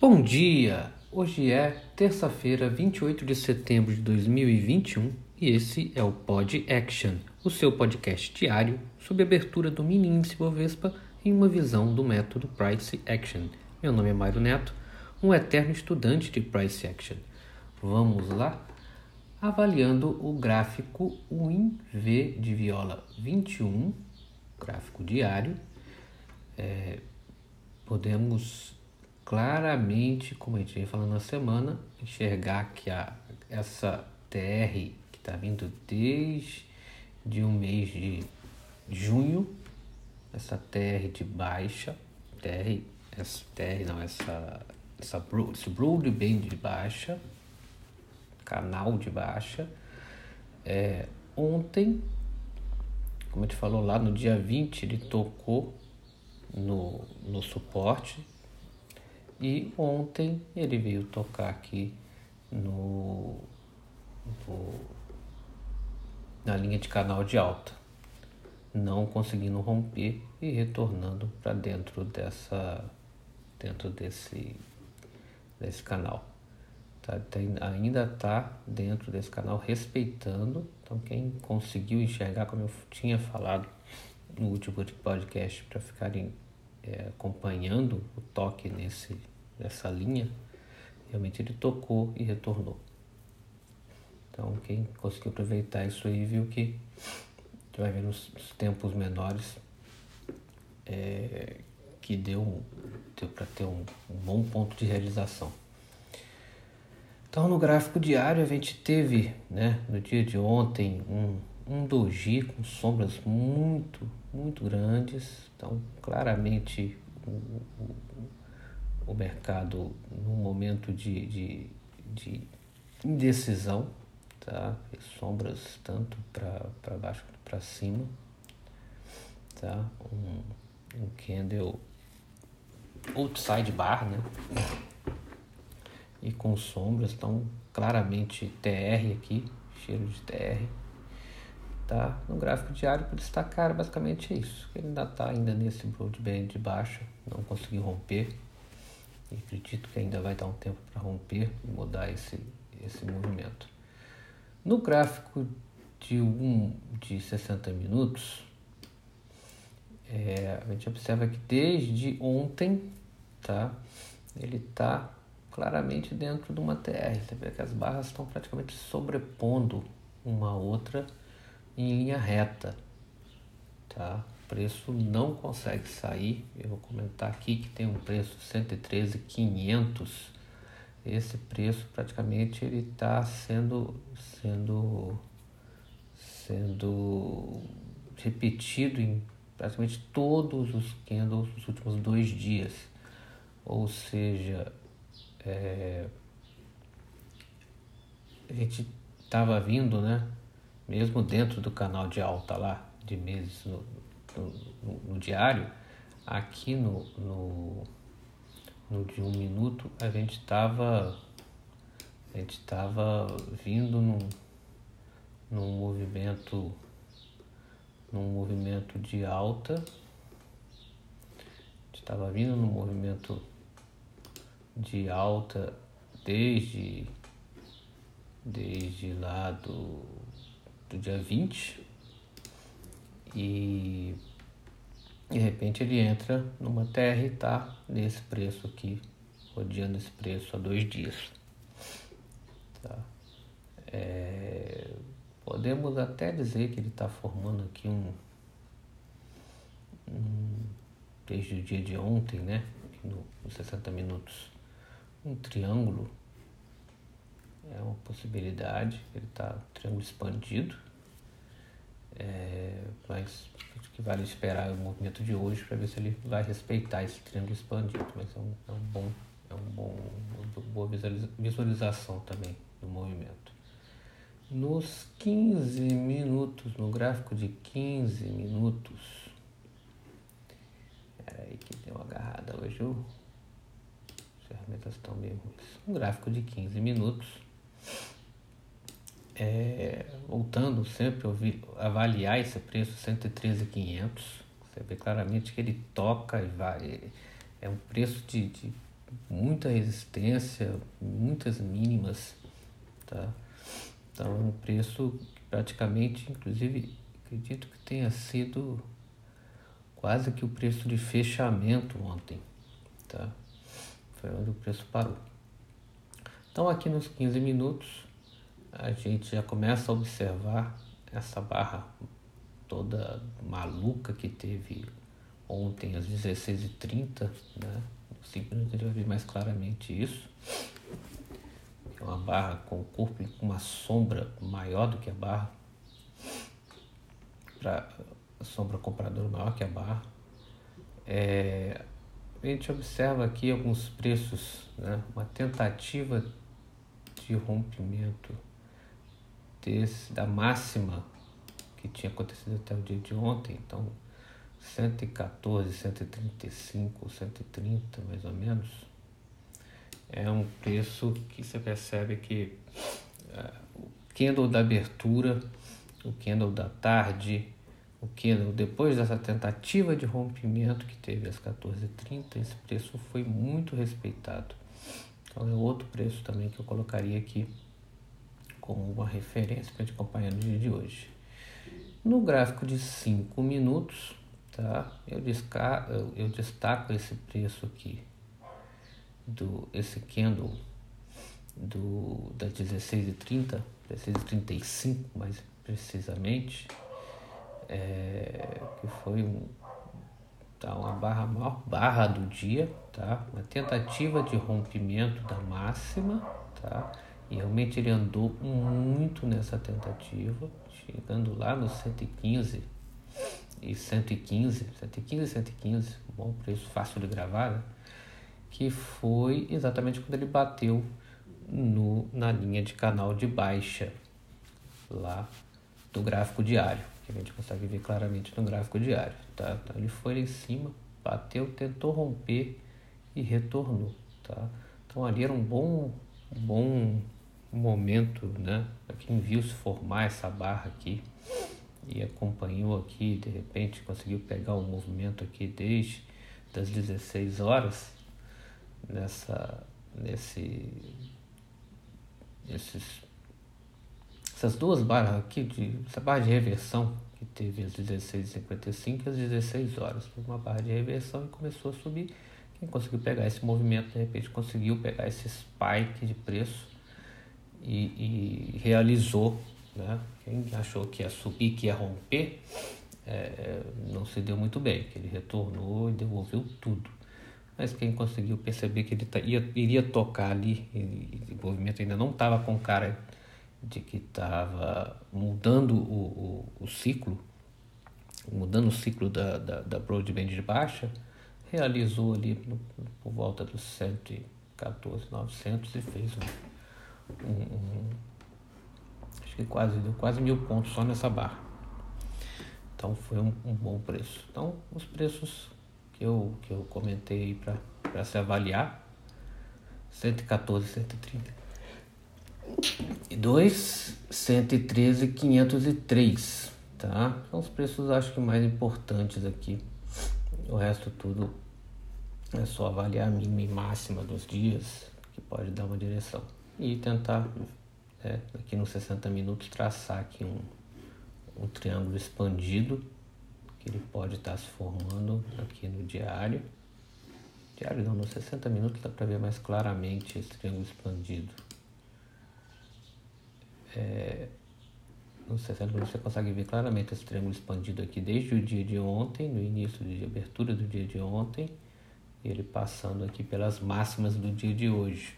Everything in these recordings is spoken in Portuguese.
Bom dia! Hoje é terça-feira, 28 de setembro de 2021 e esse é o Pod Action, o seu podcast diário sobre a abertura do mini índice Bovespa em uma visão do método Price Action. Meu nome é Mário Neto, um eterno estudante de Price Action. Vamos lá? Avaliando o gráfico WinV de viola 21, gráfico diário, é, podemos claramente, como a gente vem falando na semana, enxergar que a, essa TR que está vindo desde o mês de junho, essa TR de baixa, TR, essa TR não, essa, essa esse broad band de baixa, canal de baixa, é, ontem, como a gente falou lá no dia 20, ele tocou no, no suporte e ontem ele veio tocar aqui no, no na linha de canal de alta, não conseguindo romper e retornando para dentro dessa dentro desse desse canal. Tá, ainda está dentro desse canal respeitando. Então quem conseguiu enxergar, como eu tinha falado no último podcast, para ficarem é, acompanhando o toque nesse, nessa linha, realmente ele tocou e retornou. Então quem conseguiu aproveitar isso aí viu que vai ver nos, tempos menores é, que deu, deu para ter um, um bom ponto de realização. Então no gráfico diário a gente teve, né, no dia de ontem, um, um doji com sombras muito, muito grandes. Então, claramente, o, o mercado num momento de, de, de indecisão, tá? Sombras tanto para baixo quanto para cima, tá? Um, um candle outside bar, né? E com sombras, então claramente TR aqui, cheiro de TR tá? No gráfico diário para destacar basicamente isso. Ele ainda está ainda nesse broadband de baixo, não conseguiu romper. E acredito que ainda vai dar um tempo para romper e mudar esse, esse movimento. No gráfico de um de 60 minutos, é, a gente observa que desde ontem, tá? Ele está claramente dentro de uma TR. Você vê que as barras estão praticamente sobrepondo uma outra em linha reta, tá? Preço não consegue sair. Eu vou comentar aqui que tem um preço 113.500. Esse preço praticamente ele está sendo sendo sendo repetido em praticamente todos os candles dos últimos dois dias. Ou seja, é, a gente estava vindo, né? mesmo dentro do canal de alta lá, de meses no, no, no diário, aqui no, no, no de um minuto a gente estava a gente estava vindo num, num movimento num movimento de alta. Estava vindo num movimento de alta desde desde lá do do dia 20 e de repente ele entra numa terra e tá nesse preço aqui, rodeando esse preço há dois dias. Tá? É, podemos até dizer que ele está formando aqui um, um, desde o dia de ontem, né? No, nos 60 minutos, um triângulo é uma possibilidade, ele está triângulo expandido, é, mas acho que vale esperar o movimento de hoje para ver se ele vai respeitar esse triângulo expandido, mas é um, é um bom, é um bom, uma boa visualização também do movimento. Nos 15 minutos, no gráfico de 15 minutos, aí que deu uma agarrada hoje, as ferramentas estão meio ruins. Um gráfico de 15 minutos, é, voltando sempre a avaliar esse preço 113,500, você vê claramente que ele toca e vai. É um preço de, de muita resistência, muitas mínimas, tá? Então, um preço praticamente, inclusive, acredito que tenha sido quase que o preço de fechamento ontem, tá? Foi onde o preço parou. Então, aqui nos 15 minutos, a gente já começa a observar essa barra toda maluca que teve ontem às 16h30, né? No 5 minutos a gente vai ver mais claramente isso. É uma barra com o corpo com uma sombra maior do que a barra. Pra, a sombra compradora maior que a barra. É, a gente observa aqui alguns preços, né? uma tentativa de rompimento desse, da máxima que tinha acontecido até o dia de ontem, então 114, 135, 130 mais ou menos, é um preço que você percebe que uh, o candle da abertura, o candle da tarde, o candle depois dessa tentativa de rompimento que teve às 14h30, esse preço foi muito respeitado. Então é outro preço também que eu colocaria aqui como uma referência para gente acompanhar no dia de hoje. No gráfico de 5 minutos, tá? Eu, destaco, eu, eu destaco esse preço aqui, do, esse candle do, das 16h30, 16h35 mais precisamente, é, que foi um, tá, uma barra maior barra do dia, tá? Uma tentativa de rompimento da máxima, tá? E realmente ele andou muito nessa tentativa, chegando lá no 115 e 115, 115 e 115, bom preço fácil de gravar, né? que foi exatamente quando ele bateu no, na linha de canal de baixa lá do gráfico diário, que a gente consegue ver claramente no gráfico diário. Tá? Então ele foi em cima, bateu, tentou romper e retornou. Tá? Então ali era um bom, um bom momento, né? Quem viu se formar essa barra aqui e acompanhou aqui, de repente conseguiu pegar o movimento aqui desde das 16 horas nessa nesse esses essas duas barras aqui de essa barra de reversão que teve às 16h55 e às 16 horas, foi uma barra de reversão e começou a subir. Quem conseguiu pegar esse movimento, de repente conseguiu pegar esse spike de preço e, e realizou. Né? Quem achou que ia subir, que ia romper, é, não se deu muito bem, que ele retornou e devolveu tudo. Mas quem conseguiu perceber que ele ia, iria tocar ali, e, o movimento ainda não estava com cara de que estava mudando o, o, o, ciclo, mudando o ciclo da, da, da broadband de baixa, realizou ali por volta dos 114, 900 e fez um, acho que quase deu quase mil pontos só nessa barra. Então foi um, um bom preço. Então os preços que eu, que eu comentei para se avaliar, 114, 130 e 2, 113, 503, tá? São os preços acho que mais importantes aqui. O resto tudo é só avaliar a mínima e máxima dos dias que pode dar uma direção e tentar, né, aqui nos 60 minutos, traçar aqui um, um triângulo expandido que ele pode estar se formando aqui no diário. Diário não, nos 60 minutos dá para ver mais claramente esse triângulo expandido. É, nos 60 minutos você consegue ver claramente esse triângulo expandido aqui desde o dia de ontem, no início de abertura do dia de ontem, ele passando aqui pelas máximas do dia de hoje.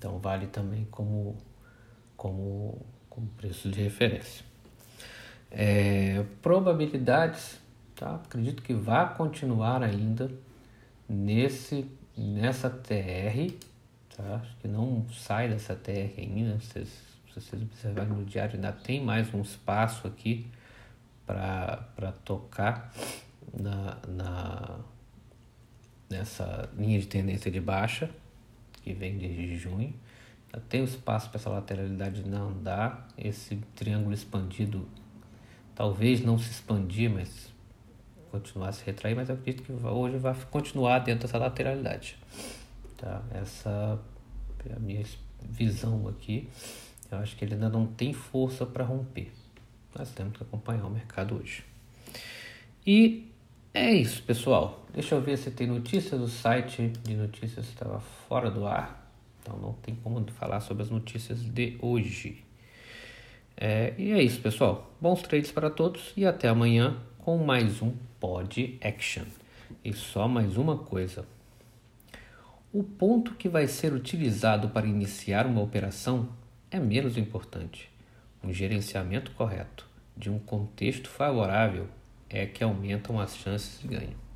Então vale também como, como, como preço de referência. É, probabilidades, tá? acredito que vai continuar ainda nesse, nessa TR, tá? acho que não sai dessa TR ainda, vocês, se vocês observarem no diário ainda tem mais um espaço aqui para tocar na, na, nessa linha de tendência de baixa, que vem desde junho. Tem o espaço para essa lateralidade não andar. Esse triângulo expandido talvez não se expandir, mas continuar a se retrair, mas eu acredito que hoje vai continuar dentro dessa lateralidade. Tá? Essa é a minha visão aqui. Eu acho que ele ainda não tem força para romper. Nós temos que acompanhar o mercado hoje. E é isso, pessoal. Deixa eu ver se tem notícia do site de notícias estava fora do ar. Então não tem como falar sobre as notícias de hoje. É, e é isso, pessoal. Bons trades para todos e até amanhã com mais um Pod Action. E só mais uma coisa. O ponto que vai ser utilizado para iniciar uma operação é menos importante. Um gerenciamento correto de um contexto favorável é que aumentam as chances de ganho.